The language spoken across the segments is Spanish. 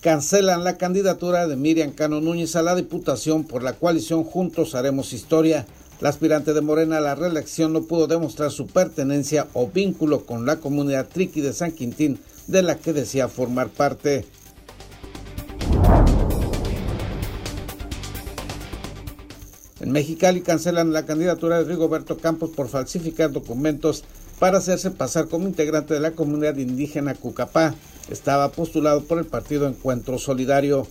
cancelan la candidatura de Miriam Cano Núñez a la Diputación por la coalición Juntos Haremos Historia. La aspirante de Morena a la reelección no pudo demostrar su pertenencia o vínculo con la comunidad triqui de San Quintín, de la que decía formar parte. En Mexicali cancelan la candidatura de Rigoberto Campos por falsificar documentos para hacerse pasar como integrante de la comunidad indígena Cucapá. Estaba postulado por el partido Encuentro Solidario.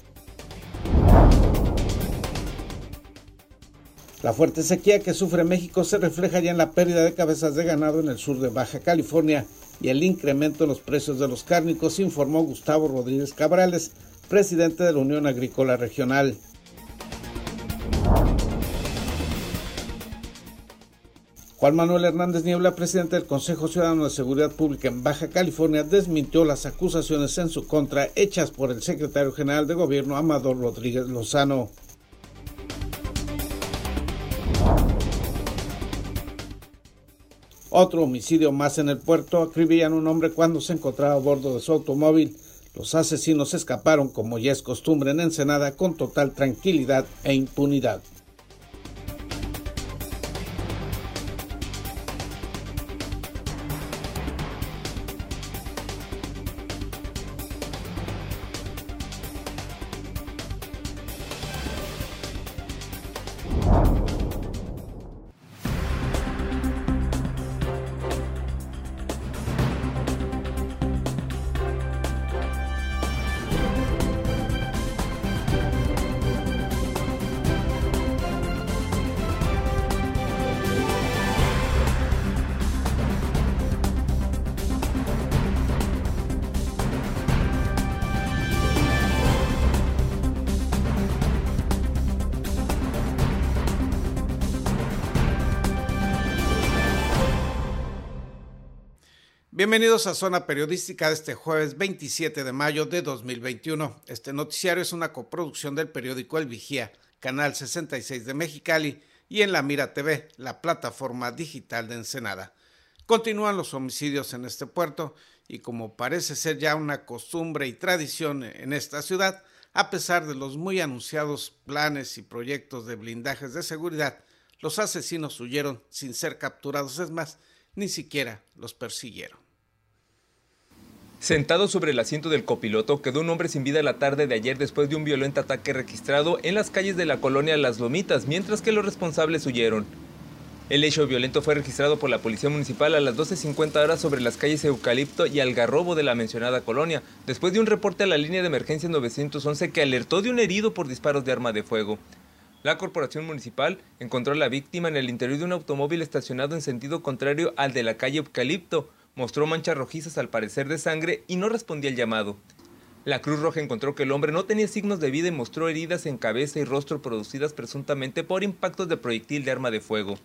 La fuerte sequía que sufre México se refleja ya en la pérdida de cabezas de ganado en el sur de Baja California y el incremento en los precios de los cárnicos, informó Gustavo Rodríguez Cabrales, presidente de la Unión Agrícola Regional. Juan Manuel Hernández Niebla, presidente del Consejo Ciudadano de Seguridad Pública en Baja California, desmintió las acusaciones en su contra hechas por el secretario general de Gobierno, Amador Rodríguez Lozano. Otro homicidio más en el puerto. Acribillan un hombre cuando se encontraba a bordo de su automóvil. Los asesinos escaparon, como ya es costumbre en Ensenada, con total tranquilidad e impunidad. Bienvenidos a Zona Periodística de este jueves 27 de mayo de 2021. Este noticiario es una coproducción del periódico El Vigía, Canal 66 de Mexicali y en La Mira TV, la plataforma digital de Ensenada. Continúan los homicidios en este puerto y como parece ser ya una costumbre y tradición en esta ciudad, a pesar de los muy anunciados planes y proyectos de blindajes de seguridad, los asesinos huyeron sin ser capturados, es más, ni siquiera los persiguieron. Sentado sobre el asiento del copiloto quedó un hombre sin vida la tarde de ayer después de un violento ataque registrado en las calles de la colonia Las Lomitas, mientras que los responsables huyeron. El hecho violento fue registrado por la Policía Municipal a las 12.50 horas sobre las calles Eucalipto y Algarrobo de la mencionada colonia, después de un reporte a la línea de emergencia 911 que alertó de un herido por disparos de arma de fuego. La corporación municipal encontró a la víctima en el interior de un automóvil estacionado en sentido contrario al de la calle Eucalipto, Mostró manchas rojizas al parecer de sangre y no respondía al llamado. La Cruz Roja encontró que el hombre no tenía signos de vida y mostró heridas en cabeza y rostro producidas presuntamente por impactos de proyectil de arma de fuego.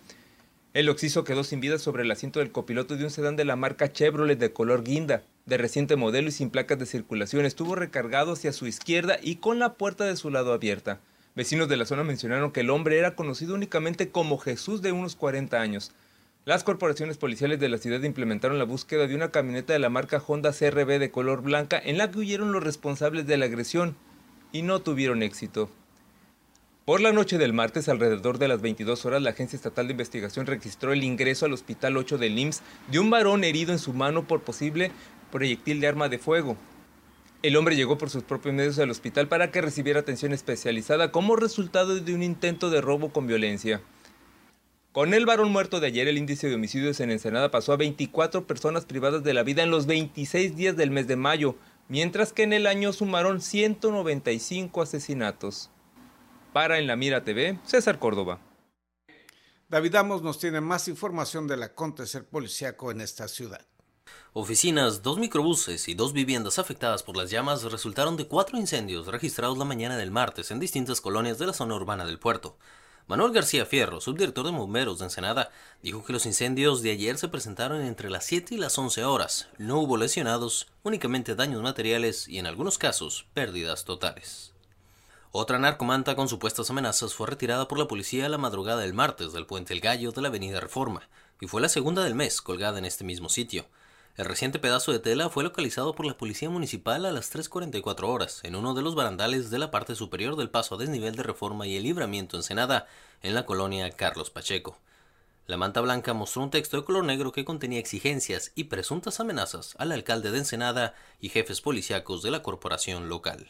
El occiso quedó sin vida sobre el asiento del copiloto de un sedán de la marca Chevrolet de color guinda, de reciente modelo y sin placas de circulación. Estuvo recargado hacia su izquierda y con la puerta de su lado abierta. Vecinos de la zona mencionaron que el hombre era conocido únicamente como Jesús de unos 40 años. Las corporaciones policiales de la ciudad implementaron la búsqueda de una camioneta de la marca Honda CRB de color blanca en la que huyeron los responsables de la agresión y no tuvieron éxito. Por la noche del martes, alrededor de las 22 horas, la Agencia Estatal de Investigación registró el ingreso al Hospital 8 del IMSS de un varón herido en su mano por posible proyectil de arma de fuego. El hombre llegó por sus propios medios al hospital para que recibiera atención especializada como resultado de un intento de robo con violencia. Con el varón muerto de ayer, el índice de homicidios en Ensenada pasó a 24 personas privadas de la vida en los 26 días del mes de mayo, mientras que en el año sumaron 195 asesinatos. Para En la Mira TV, César Córdoba. David Amos nos tiene más información del acontecer policíaco en esta ciudad. Oficinas, dos microbuses y dos viviendas afectadas por las llamas resultaron de cuatro incendios registrados la mañana del martes en distintas colonias de la zona urbana del puerto. Manuel García Fierro, subdirector de bomberos de Ensenada, dijo que los incendios de ayer se presentaron entre las 7 y las 11 horas. No hubo lesionados, únicamente daños materiales y en algunos casos pérdidas totales. Otra narcomanta con supuestas amenazas fue retirada por la policía a la madrugada del martes del puente El Gallo de la avenida Reforma y fue la segunda del mes colgada en este mismo sitio. El reciente pedazo de tela fue localizado por la Policía Municipal a las 3.44 horas en uno de los barandales de la parte superior del paso a desnivel de Reforma y el Libramiento Ensenada, en la colonia Carlos Pacheco. La manta blanca mostró un texto de color negro que contenía exigencias y presuntas amenazas al alcalde de Ensenada y jefes policíacos de la corporación local.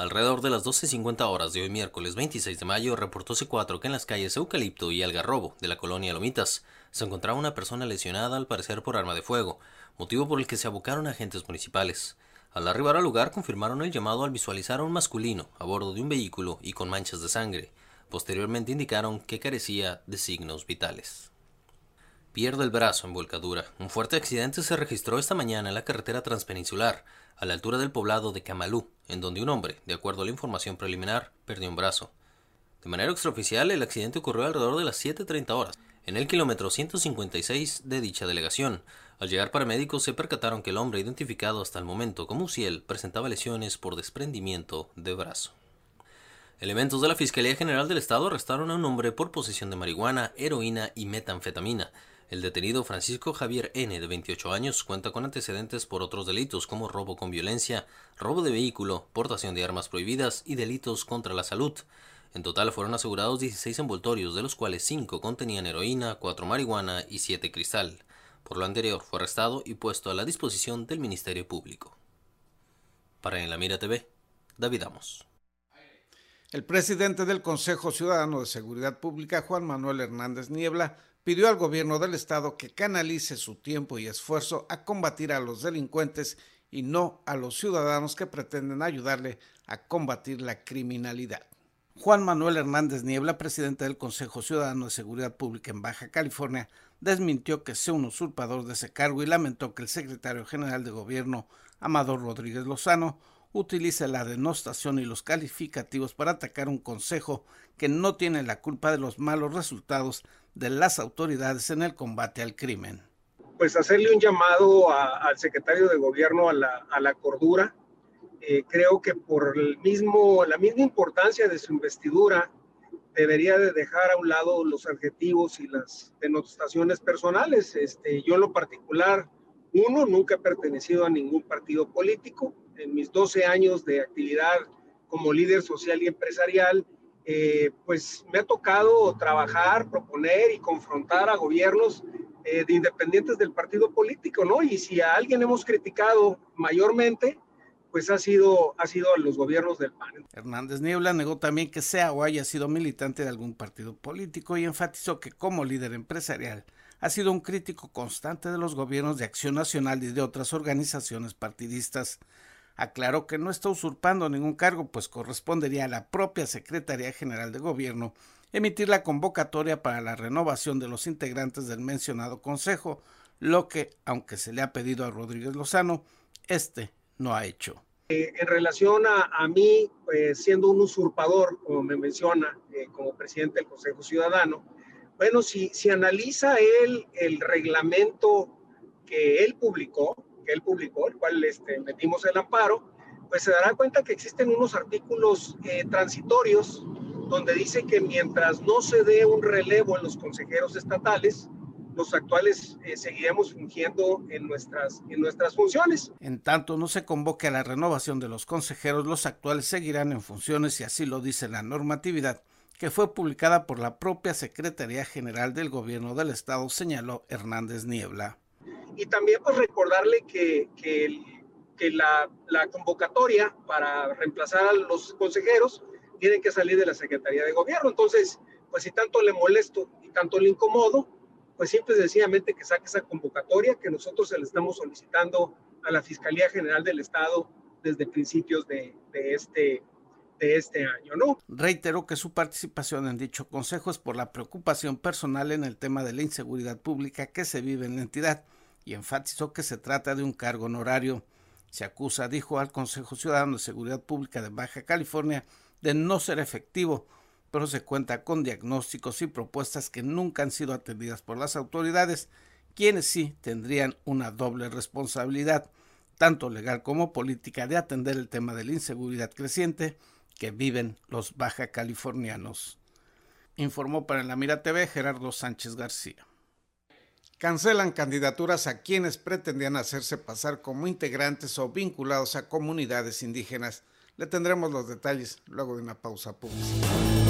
Alrededor de las 12.50 horas de hoy miércoles 26 de mayo reportó C4 que en las calles Eucalipto y Algarrobo de la colonia Lomitas se encontraba una persona lesionada al parecer por arma de fuego, motivo por el que se abocaron agentes municipales. Al arribar al lugar confirmaron el llamado al visualizar a un masculino a bordo de un vehículo y con manchas de sangre. Posteriormente indicaron que carecía de signos vitales. Pierde el brazo en volcadura. Un fuerte accidente se registró esta mañana en la carretera transpeninsular, a la altura del poblado de Camalú, en donde un hombre, de acuerdo a la información preliminar, perdió un brazo. De manera extraoficial, el accidente ocurrió alrededor de las 7.30 horas en el kilómetro 156 de dicha delegación. Al llegar paramédicos se percataron que el hombre identificado hasta el momento como Uciel presentaba lesiones por desprendimiento de brazo. Elementos de la Fiscalía General del Estado arrestaron a un hombre por posesión de marihuana, heroína y metanfetamina. El detenido Francisco Javier N., de 28 años, cuenta con antecedentes por otros delitos como robo con violencia, robo de vehículo, portación de armas prohibidas y delitos contra la salud. En total fueron asegurados 16 envoltorios, de los cuales 5 contenían heroína, 4 marihuana y 7 cristal. Por lo anterior, fue arrestado y puesto a la disposición del Ministerio Público. Para En la Mira TV, David Amos. El presidente del Consejo Ciudadano de Seguridad Pública, Juan Manuel Hernández Niebla, pidió al gobierno del estado que canalice su tiempo y esfuerzo a combatir a los delincuentes y no a los ciudadanos que pretenden ayudarle a combatir la criminalidad. Juan Manuel Hernández Niebla, presidente del Consejo Ciudadano de Seguridad Pública en Baja California, desmintió que sea un usurpador de ese cargo y lamentó que el secretario general de Gobierno, Amador Rodríguez Lozano, utilice la denostación y los calificativos para atacar un consejo que no tiene la culpa de los malos resultados de las autoridades en el combate al crimen. Pues hacerle un llamado al secretario de gobierno a la, a la cordura, eh, creo que por el mismo, la misma importancia de su investidura, debería de dejar a un lado los adjetivos y las denotaciones personales. Este, yo en lo particular, uno, nunca he pertenecido a ningún partido político. En mis 12 años de actividad como líder social y empresarial, eh, pues me ha tocado trabajar, proponer y confrontar a gobiernos eh, de independientes del partido político, ¿no? Y si a alguien hemos criticado mayormente, pues ha sido, ha sido los gobiernos del PAN. Hernández Niebla negó también que sea o haya sido militante de algún partido político y enfatizó que como líder empresarial ha sido un crítico constante de los gobiernos de Acción Nacional y de otras organizaciones partidistas. Aclaró que no está usurpando ningún cargo, pues correspondería a la propia Secretaría General de Gobierno emitir la convocatoria para la renovación de los integrantes del mencionado Consejo, lo que, aunque se le ha pedido a Rodríguez Lozano, este no ha hecho. Eh, en relación a, mí, pues, siendo un usurpador, como me menciona, eh, como presidente del Consejo Ciudadano, bueno, si, si analiza él el reglamento que él publicó, que él publicó, el cual este, metimos el amparo, pues se dará cuenta que existen unos artículos eh, transitorios donde dice que mientras no se dé un relevo en los consejeros estatales, los actuales eh, seguiremos fungiendo en nuestras, en nuestras funciones. En tanto no se convoque a la renovación de los consejeros, los actuales seguirán en funciones y así lo dice la normatividad que fue publicada por la propia Secretaría General del Gobierno del Estado, señaló Hernández Niebla. Y también pues recordarle que, que, que la, la, convocatoria para reemplazar a los consejeros tiene que salir de la Secretaría de Gobierno. Entonces, pues si tanto le molesto y tanto le incomodo, pues simple y sencillamente que saque esa convocatoria que nosotros se le estamos solicitando a la Fiscalía General del Estado desde principios de, este, de este año, ¿no? Reiteró que su participación en dicho consejo es por la preocupación personal en el tema de la inseguridad pública que se vive en la entidad y enfatizó que se trata de un cargo honorario. Se acusa, dijo al Consejo Ciudadano de Seguridad Pública de Baja California, de no ser efectivo pero se cuenta con diagnósticos y propuestas que nunca han sido atendidas por las autoridades, quienes sí tendrían una doble responsabilidad, tanto legal como política, de atender el tema de la inseguridad creciente que viven los baja californianos. Informó para la Mira TV Gerardo Sánchez García. Cancelan candidaturas a quienes pretendían hacerse pasar como integrantes o vinculados a comunidades indígenas. Le tendremos los detalles luego de una pausa publicitaria.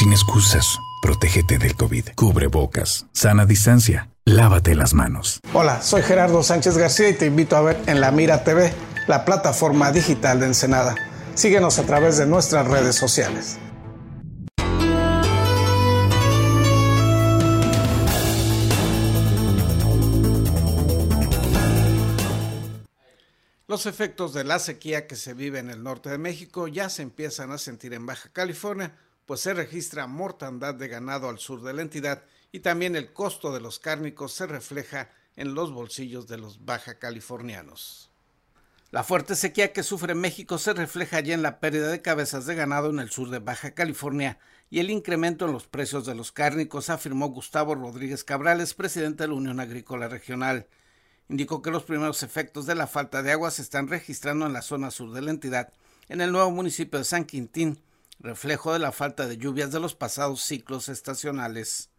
Sin excusas, protégete del COVID. Cubre bocas, sana distancia, lávate las manos. Hola, soy Gerardo Sánchez García y te invito a ver en La Mira TV, la plataforma digital de Ensenada. Síguenos a través de nuestras redes sociales. Los efectos de la sequía que se vive en el norte de México ya se empiezan a sentir en Baja California, pues se registra mortandad de ganado al sur de la entidad y también el costo de los cárnicos se refleja en los bolsillos de los baja californianos. La fuerte sequía que sufre México se refleja ya en la pérdida de cabezas de ganado en el sur de Baja California y el incremento en los precios de los cárnicos, afirmó Gustavo Rodríguez Cabrales, presidente de la Unión Agrícola Regional. Indicó que los primeros efectos de la falta de agua se están registrando en la zona sur de la entidad, en el nuevo municipio de San Quintín, reflejo de la falta de lluvias de los pasados ciclos estacionales.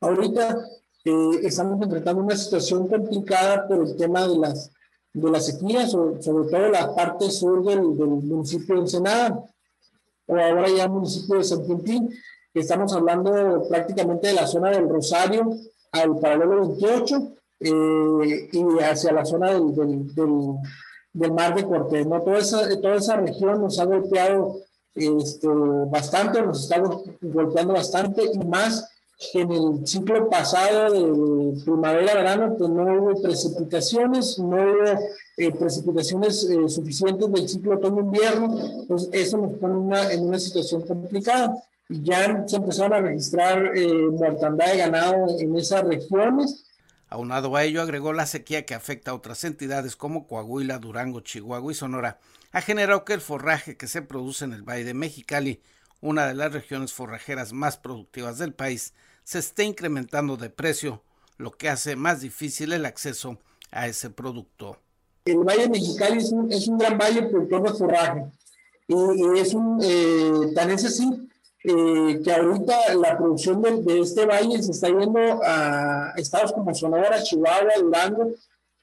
Ahorita eh, estamos enfrentando una situación complicada por el tema de las, de las sequías, sobre, todo la parte sur del, municipio de Ensenada, o ahora ya municipio de San Quintín, que estamos hablando prácticamente de la zona del Rosario al paralelo 28 eh, y hacia la zona del, del, del, mar de Cortés. ¿no? Toda, esa, toda esa región nos ha golpeado este, bastante, nos estamos golpeando bastante y más en el ciclo pasado de primavera-verano, pues no hubo precipitaciones, no hubo eh, precipitaciones eh, suficientes del ciclo otoño-invierno, pues eso nos pone una, en una situación complicada. Ya se empezaron a registrar eh, mortandad de ganado en esas regiones. Aunado a ello, agregó la sequía que afecta a otras entidades como Coahuila, Durango, Chihuahua y Sonora, ha generado que el forraje que se produce en el Valle de Mexicali, una de las regiones forrajeras más productivas del país, se esté incrementando de precio, lo que hace más difícil el acceso a ese producto. El Valle de Mexicali es un, gran valle productor de forraje y, es un, eh, tan es así eh, que ahorita la producción de, de, este valle se está yendo a estados como Sonora, Chihuahua, Durango,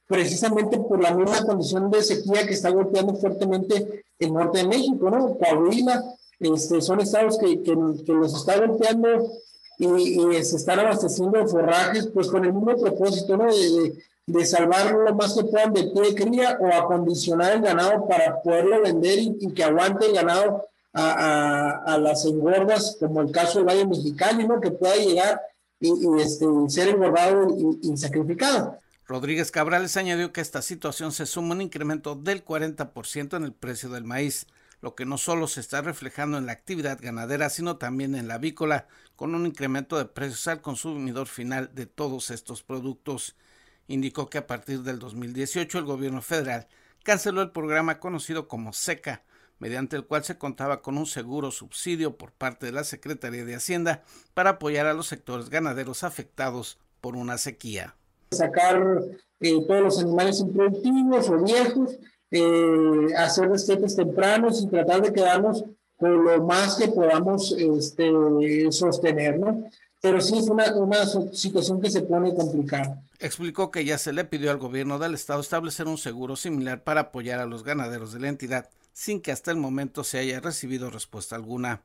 precisamente por la misma condición de sequía que está golpeando fuertemente el norte de México, ¿no? Coahuila, este, son estados que, que, los está golpeando y, se están abasteciendo de forrajes, pues con el mismo propósito, ¿no? De, de, salvar lo más que puedan de pie cría o acondicionar el ganado para poderlo vender y, que aguante el ganado a, las engordas, como el caso del Valle Mexicano, ¿no? Que pueda llegar y, este, ser engordado y sacrificado. Rodríguez Cabrales añadió que esta situación se suma un incremento del 40% en el precio del maíz, lo que no solo se está reflejando en la actividad ganadera, sino también en la avícola, con un incremento de precios al consumidor final de todos estos productos. Indicó que a partir del 2018 el gobierno federal canceló el programa conocido como SECA, mediante el cual se contaba con un seguro subsidio por parte de la Secretaría de Hacienda para apoyar a los sectores ganaderos afectados por una sequía. Sacar eh, todos los animales improductivos o viejos, eh, hacer destetes tempranos y tratar de quedarnos con lo más que podamos este, sostener, ¿no? Pero sí es una, una situación que se pone complicada. Explicó que ya se le pidió al gobierno del estado establecer un seguro similar para apoyar a los ganaderos de la entidad sin que hasta el momento se haya recibido respuesta alguna.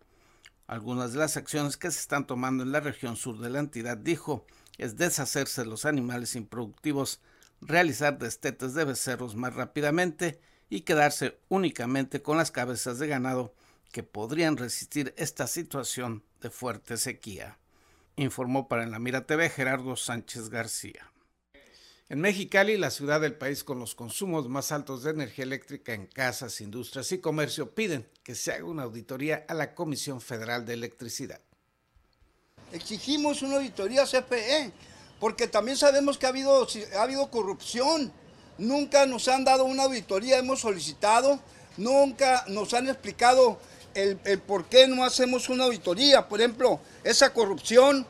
Algunas de las acciones que se están tomando en la región sur de la entidad, dijo, es deshacerse de los animales improductivos, realizar destetes de becerros más rápidamente y quedarse únicamente con las cabezas de ganado que podrían resistir esta situación de fuerte sequía. Informó para en la Mira TV Gerardo Sánchez García. En Mexicali, la ciudad del país con los consumos más altos de energía eléctrica en casas, industrias y comercio, piden que se haga una auditoría a la Comisión Federal de Electricidad. Exigimos una auditoría CFE, porque también sabemos que ha habido, ha habido corrupción. Nunca nos han dado una auditoría, hemos solicitado, nunca nos han explicado el, el por qué no hacemos una auditoría. Por ejemplo, esa corrupción,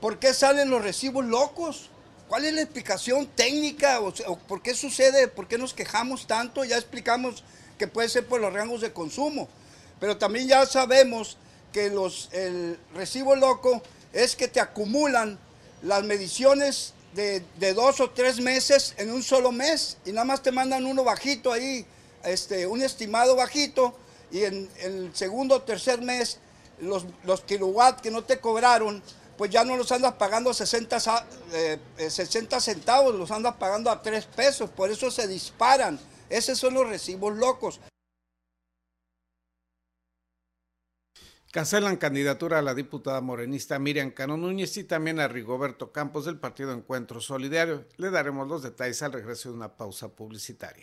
¿por qué salen los recibos locos? ¿Cuál es la explicación técnica? O, ¿Por qué sucede? ¿Por qué nos quejamos tanto? Ya explicamos que puede ser por los rangos de consumo. Pero también ya sabemos que los, el recibo loco es que te acumulan las mediciones de, dos o tres meses en un solo mes y nada más te mandan uno bajito ahí, este, un estimado bajito y en, el segundo o tercer mes los, los kilowatts que no te cobraron pues ya no los andas pagando 60, 60 eh, centavos, los andas pagando a 3 pesos, por eso se disparan. Esos son los recibos locos. Cancelan candidatura a la diputada morenista Miriam Cano Núñez y también a Rigoberto Campos del Partido Encuentro Solidario. Le daremos los detalles al regreso de una pausa publicitaria.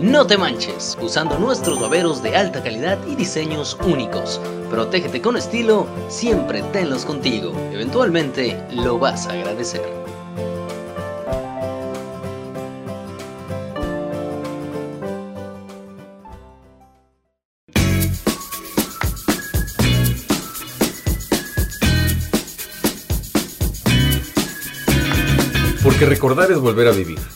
No te manches, usando nuestros baberos de alta calidad y diseños únicos. Protégete con estilo, siempre tenlos contigo. Eventualmente lo vas a agradecer. Porque recordar es volver a vivir.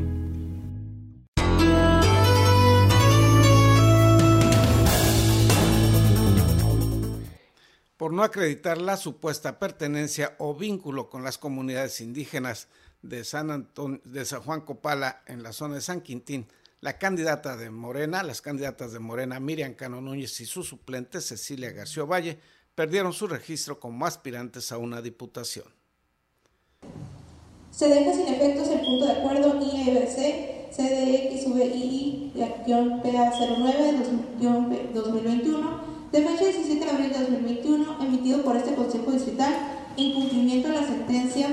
Por no acreditar la supuesta pertenencia o vínculo con las comunidades indígenas de San, de San Juan Copala en la zona de San Quintín, la candidata de Morena, las candidatas de Morena Miriam Cano Núñez y su suplente Cecilia García Valle perdieron su registro como aspirantes a una diputación. Se deja sin efectos el punto de acuerdo IEBC CDXVII-PA09-2021 de fecha 17 de abril de 2021, emitido por este Consejo Distrital en cumplimiento de la sentencia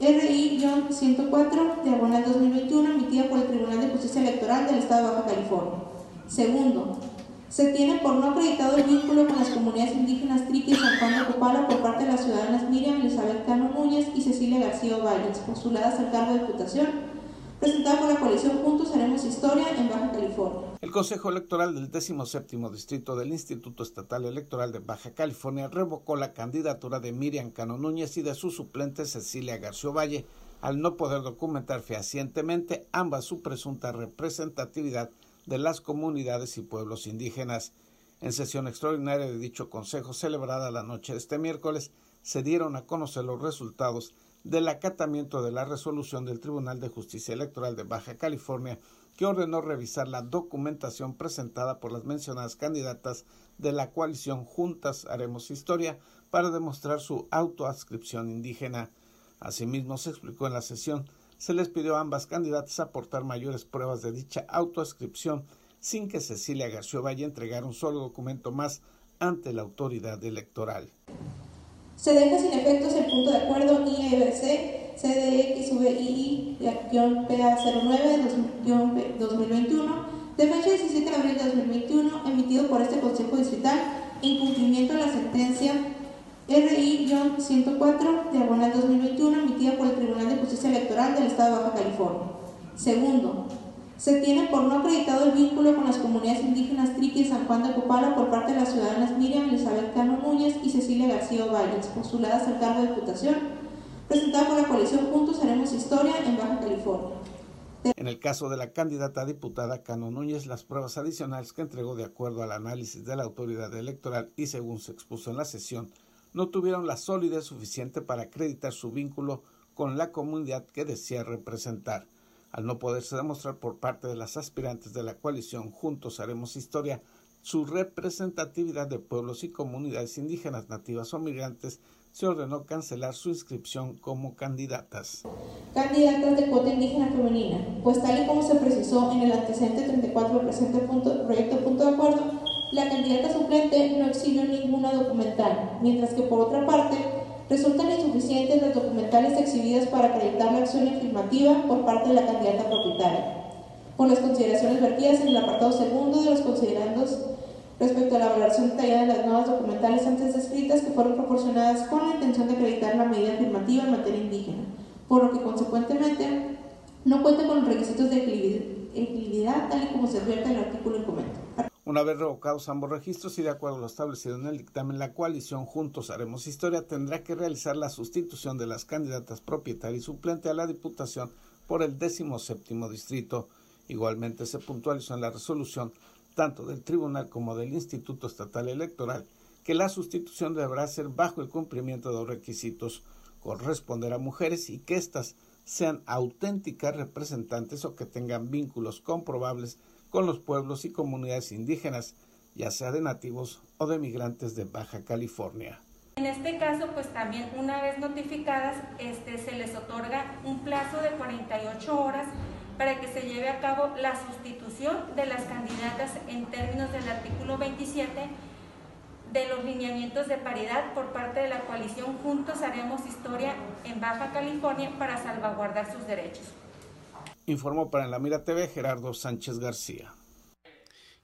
RI-104, diagonal 2021, emitida por el Tribunal de Justicia Electoral del Estado de Baja California. Segundo, se tiene por no acreditado el vínculo con las comunidades indígenas Triqui y San Juan de Copala por parte de las ciudadanas Miriam Elizabeth Cano Núñez y Cecilia García Valles, postuladas al cargo de diputación presentada por la coalición Juntos Haremos Historia en Baja California. El Consejo Electoral del 17 Distrito del Instituto Estatal Electoral de Baja California revocó la candidatura de Miriam Cano Núñez y de su suplente Cecilia García Valle al no poder documentar fehacientemente ambas su presunta representatividad de las comunidades y pueblos indígenas. En sesión extraordinaria de dicho consejo celebrada la noche de este miércoles, se dieron a conocer los resultados del acatamiento de la resolución del Tribunal de Justicia Electoral de Baja California que ordenó revisar la documentación presentada por las mencionadas candidatas de la coalición Juntas Haremos Historia para demostrar su autoadscripción indígena. Asimismo, se explicó en la sesión, se les pidió a ambas candidatas aportar mayores pruebas de dicha autoadscripción sin que Cecilia García Valle entregara un solo documento más ante la autoridad electoral. Se deja sin efectos el punto de acuerdo IEBC CDX-PA09-2021 de fecha 17 de abril de 2021 emitido por este Consejo Distrital en cumplimiento de la sentencia RI-104 diagonal 2021 emitida por el Tribunal de Justicia Electoral del Estado de Baja California. Segundo, se tiene por no acreditado el vínculo con las comunidades indígenas Triqui y San Juan de Copala por parte de las ciudadanas Miriam Elizabeth Cano Núñez y Cecilia García Valles, postuladas al cargo de diputación, presentada por la coalición Juntos Haremos Historia en Baja California. En el caso de la candidata diputada Cano Núñez, las pruebas adicionales que entregó de acuerdo al análisis de la autoridad electoral y según se expuso en la sesión, no tuvieron la solidez suficiente para acreditar su vínculo con la comunidad que decía representar al no poderse demostrar por parte de las aspirantes de la coalición Juntos Haremos Historia su representatividad de pueblos y comunidades indígenas nativas o migrantes, se ordenó cancelar su inscripción como candidatas. Candidatas de cuota indígena femenina, pues tal y como se precisó en el antecedente 34 del presente punto, proyecto punto de acuerdo, la candidata suplente no exhibió ninguna documental, mientras que por otra parte resultan insuficientes las documentales exhibidas para acreditar la acción afirmativa por parte de la candidata propietaria, con las consideraciones vertidas en el apartado segundo de los considerandos respecto a la valoración detallada de las nuevas documentales antes descritas que fueron proporcionadas con la intención de acreditar la medida afirmativa en materia indígena, por lo que consecuentemente no cuenta con los requisitos de equilibridad tal y como se advierte en el artículo en comento. Una vez revocados ambos registros y de acuerdo a lo establecido en el dictamen, la coalición Juntos Haremos Historia tendrá que realizar la sustitución de las candidatas propietaria y suplente a la Diputación por el décimo séptimo distrito. Igualmente se puntualizó en la resolución, tanto del Tribunal como del Instituto Estatal Electoral, que la sustitución deberá ser bajo el cumplimiento de los requisitos, corresponder a mujeres y que éstas sean auténticas representantes o que tengan vínculos comprobables con los pueblos y comunidades indígenas, ya sea de nativos o de migrantes de Baja California. En este caso, pues también una vez notificadas, este, se les otorga un plazo de 48 horas para que se lleve a cabo la sustitución de las candidatas en términos del artículo 27 de los lineamientos de paridad por parte de la coalición Juntos Haremos Historia en Baja California para salvaguardar sus derechos. Informó para la Mira TV Gerardo Sánchez García.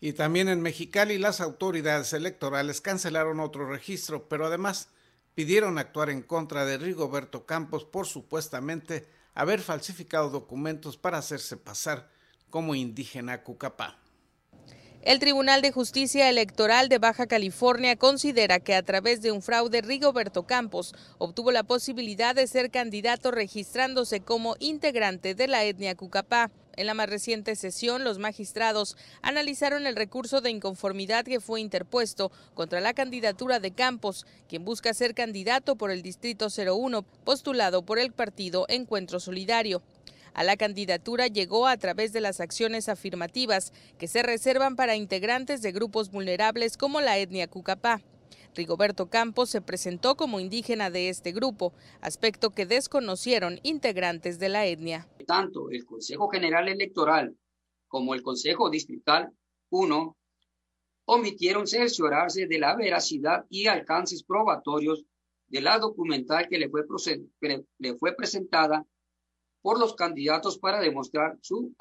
Y también en Mexicali las autoridades electorales cancelaron otro registro, pero además pidieron actuar en contra de Rigoberto Campos por supuestamente haber falsificado documentos para hacerse pasar como indígena Cucapá. El Tribunal de Justicia Electoral de Baja California considera que a través de un fraude Rigoberto Campos obtuvo la posibilidad de ser candidato registrándose como integrante de la etnia Cucapá. En la más reciente sesión, los magistrados analizaron el recurso de inconformidad que fue interpuesto contra la candidatura de Campos, quien busca ser candidato por el Distrito 01, postulado por el partido Encuentro Solidario a la candidatura llegó a través de las acciones afirmativas que se reservan para integrantes de grupos vulnerables como la etnia Cucapá. Rigoberto Campos se presentó como indígena de este grupo, aspecto que desconocieron integrantes de la etnia. Tanto el Consejo General Electoral como el Consejo Distrital 1 omitieron cerciorarse de la veracidad y alcances probatorios de la documental que le fue, le fue presentada por los candidatos para demostrar su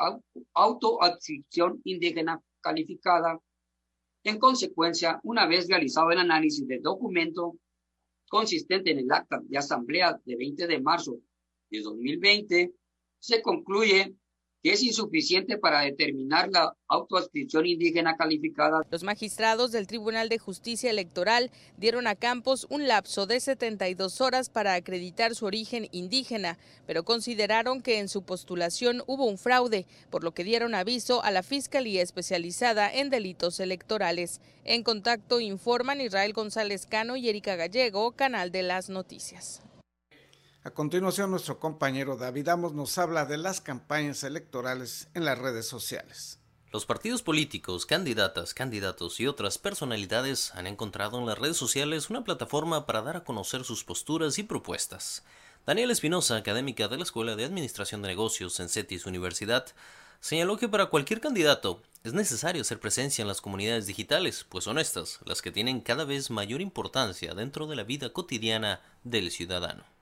autoadscripción indígena calificada. En consecuencia, una vez realizado el análisis del documento consistente en el acta de asamblea de 20 de marzo de 2020, se concluye que es insuficiente para determinar la autoadscripción indígena calificada. Los magistrados del Tribunal de Justicia Electoral dieron a Campos un lapso de 72 horas para acreditar su origen indígena, pero consideraron que en su postulación hubo un fraude, por lo que dieron aviso a la Fiscalía Especializada en Delitos Electorales. En contacto informan Israel González Cano y Erika Gallego, Canal de las Noticias. A continuación, nuestro compañero David Amos nos habla de las campañas electorales en las redes sociales. Los partidos políticos, candidatas, candidatos y otras personalidades han encontrado en las redes sociales una plataforma para dar a conocer sus posturas y propuestas. Daniel Espinosa, académica de la Escuela de Administración de Negocios en CETIS Universidad, señaló que para cualquier candidato es necesario hacer presencia en las comunidades digitales, pues son estas las que tienen cada vez mayor importancia dentro de la vida cotidiana del ciudadano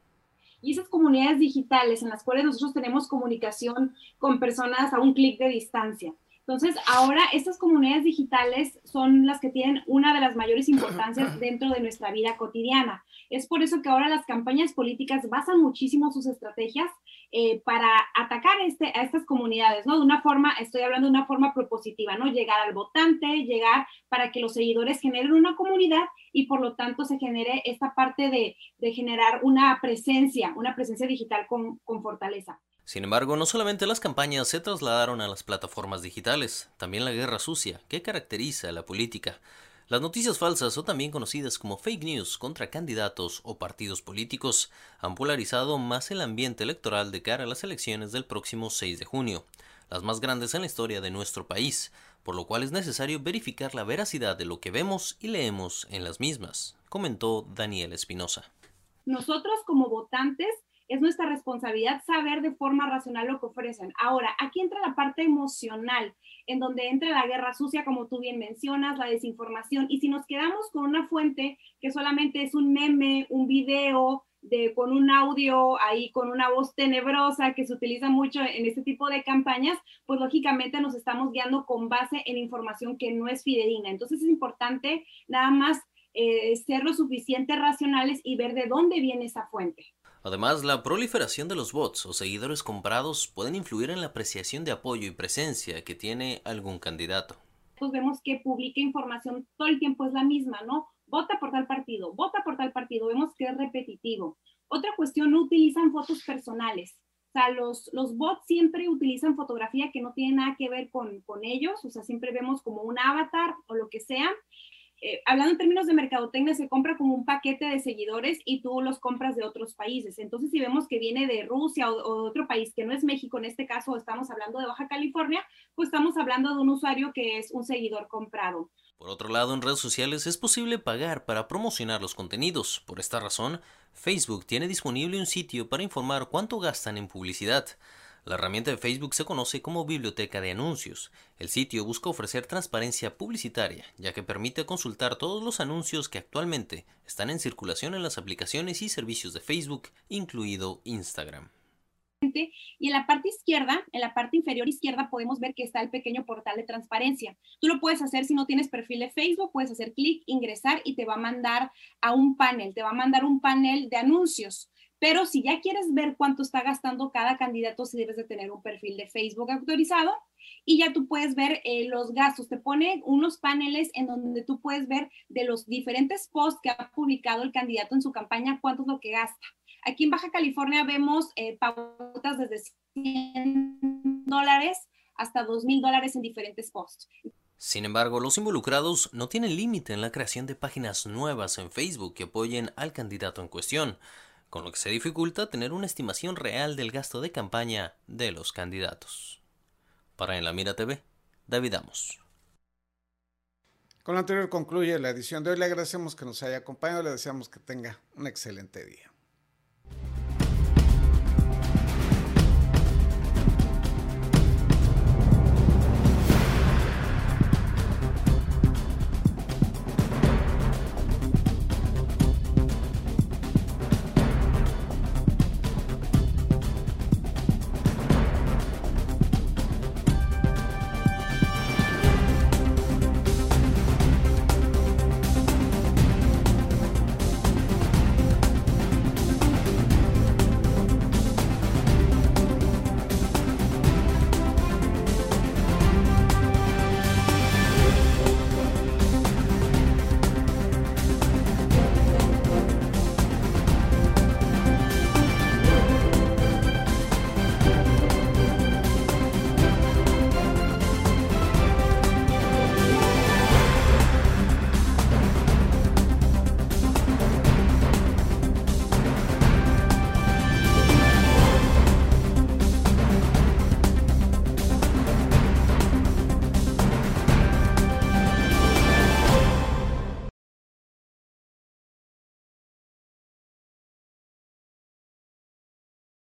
y esas comunidades digitales en las cuales nosotros tenemos comunicación con personas a un clic de distancia. Entonces, ahora estas comunidades digitales son las que tienen una de las mayores importancias dentro de nuestra vida cotidiana. Es por eso que ahora las campañas políticas basan muchísimo sus estrategias eh, para atacar este, a estas comunidades, ¿no? De una forma, estoy hablando de una forma propositiva, ¿no? Llegar al votante, llegar para que los seguidores generen una comunidad y por lo tanto se genere esta parte de, de generar una presencia, una presencia digital con, con fortaleza. Sin embargo, no solamente las campañas se trasladaron a las plataformas digitales, también la guerra sucia, que caracteriza a la política. Las noticias falsas, o también conocidas como fake news contra candidatos o partidos políticos, han polarizado más el ambiente electoral de cara a las elecciones del próximo 6 de junio, las más grandes en la historia de nuestro país, por lo cual es necesario verificar la veracidad de lo que vemos y leemos en las mismas, comentó Daniel Espinosa. Nosotros como votantes es nuestra responsabilidad saber de forma racional lo que ofrecen. Ahora, aquí entra la parte emocional en donde entra la guerra sucia, como tú bien mencionas, la desinformación. Y si nos quedamos con una fuente que solamente es un meme, un video, de, con un audio ahí, con una voz tenebrosa que se utiliza mucho en este tipo de campañas, pues lógicamente nos estamos guiando con base en información que no es fidedigna. Entonces es importante nada más eh, ser lo suficiente racionales y ver de dónde viene esa fuente. Además, la proliferación de los bots o seguidores comprados pueden influir en la apreciación de apoyo y presencia que tiene algún candidato. Pues vemos que publica información todo el tiempo es la misma, ¿no? Vota por tal partido, vota por tal partido, vemos que es repetitivo. Otra cuestión, no utilizan fotos personales. O sea, los, los bots siempre utilizan fotografía que no tiene nada que ver con, con ellos, o sea, siempre vemos como un avatar o lo que sea, eh, hablando en términos de mercadotecnia, se compra como un paquete de seguidores y tú los compras de otros países. Entonces, si vemos que viene de Rusia o, o, de otro país que no es México, en este caso estamos hablando de Baja California, pues estamos hablando de un usuario que es un seguidor comprado. Por otro lado, en redes sociales es posible pagar para promocionar los contenidos. Por esta razón, Facebook tiene disponible un sitio para informar cuánto gastan en publicidad. La herramienta de Facebook se conoce como Biblioteca de Anuncios. El sitio busca ofrecer transparencia publicitaria, ya que permite consultar todos los anuncios que actualmente están en circulación en las aplicaciones y servicios de Facebook, incluido Instagram. Y en la parte izquierda, en la parte inferior izquierda, podemos ver que está el pequeño portal de transparencia. Tú lo puedes hacer si no tienes perfil de Facebook, puedes hacer clic, ingresar y te va a mandar a un panel, te va a mandar un panel de anuncios. Pero si ya quieres ver cuánto está gastando cada candidato, si debes de tener un perfil de Facebook autorizado y ya tú puedes ver eh, los gastos. Te pone unos paneles en donde tú puedes ver de los diferentes posts que ha publicado el candidato en su campaña, cuánto es lo que gasta. Aquí en Baja California vemos eh, pautas desde 100 dólares hasta 2 mil dólares en diferentes posts. Sin embargo, los involucrados no tienen límite en la creación de páginas nuevas en Facebook que apoyen al candidato en cuestión con lo que se dificulta tener una estimación real del gasto de campaña de los candidatos. Para En la Mira TV, David Amos. Con lo anterior concluye la edición de hoy. Le agradecemos que nos haya acompañado. Le deseamos que tenga un excelente día.